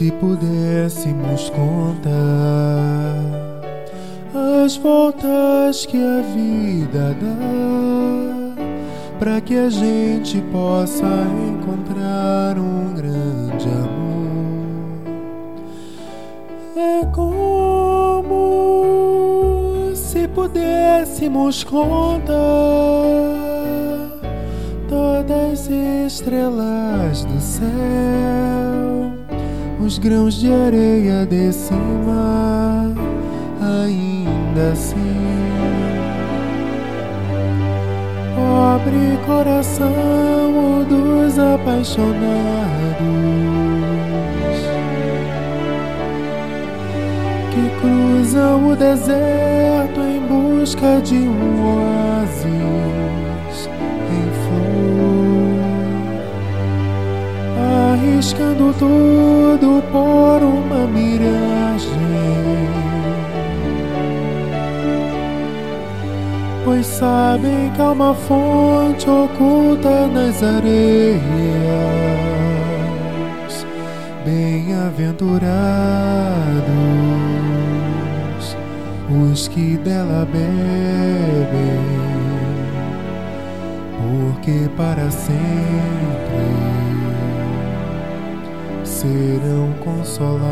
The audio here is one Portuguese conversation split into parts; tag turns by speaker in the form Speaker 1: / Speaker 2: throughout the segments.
Speaker 1: Se pudéssemos contar as voltas que a vida dá, para que a gente possa encontrar um grande amor, é como se pudéssemos contar todas as estrelas do céu os grãos de areia desse mar, ainda assim. Pobre coração dos apaixonados que cruzam o deserto em busca de um oásis arriscando tudo por uma miragem. Pois sabem que há uma fonte oculta nas areias. Bem-aventurados os que dela bebem, porque para sempre serão consolados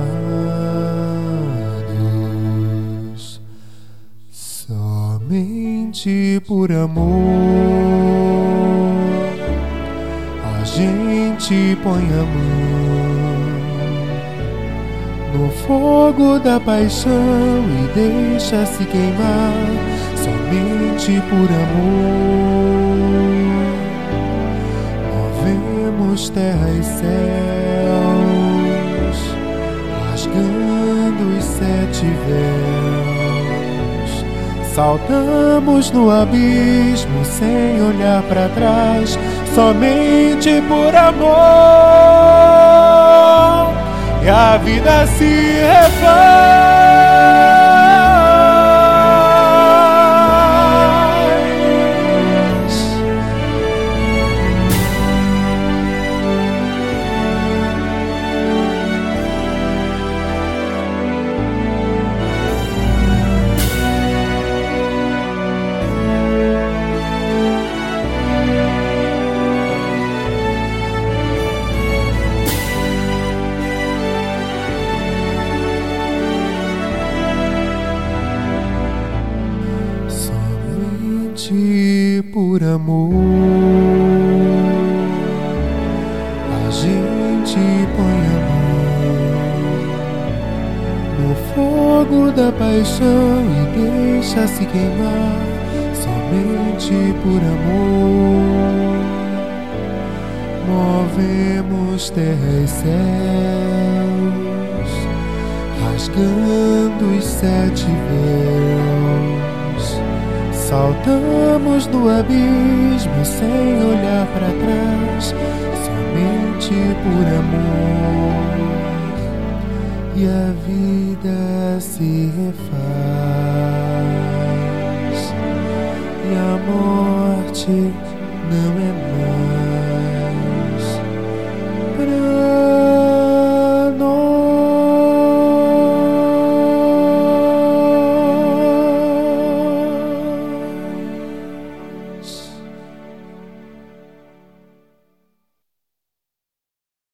Speaker 1: somente por amor. A gente põe a mão no fogo da paixão e deixa-se queimar somente por amor. Movemos terra e céus, véus. Saltamos no abismo sem olhar para trás, somente por amor. E a vida se refaz. Somente por amor a gente põe a mão no fogo da paixão e deixa-se queimar somente por amor. Movemos terra e céus, rasgando os sete véus. Saltamos no abismo sem olhar para trás, somente por amor. E a vida se refaz, e a morte não é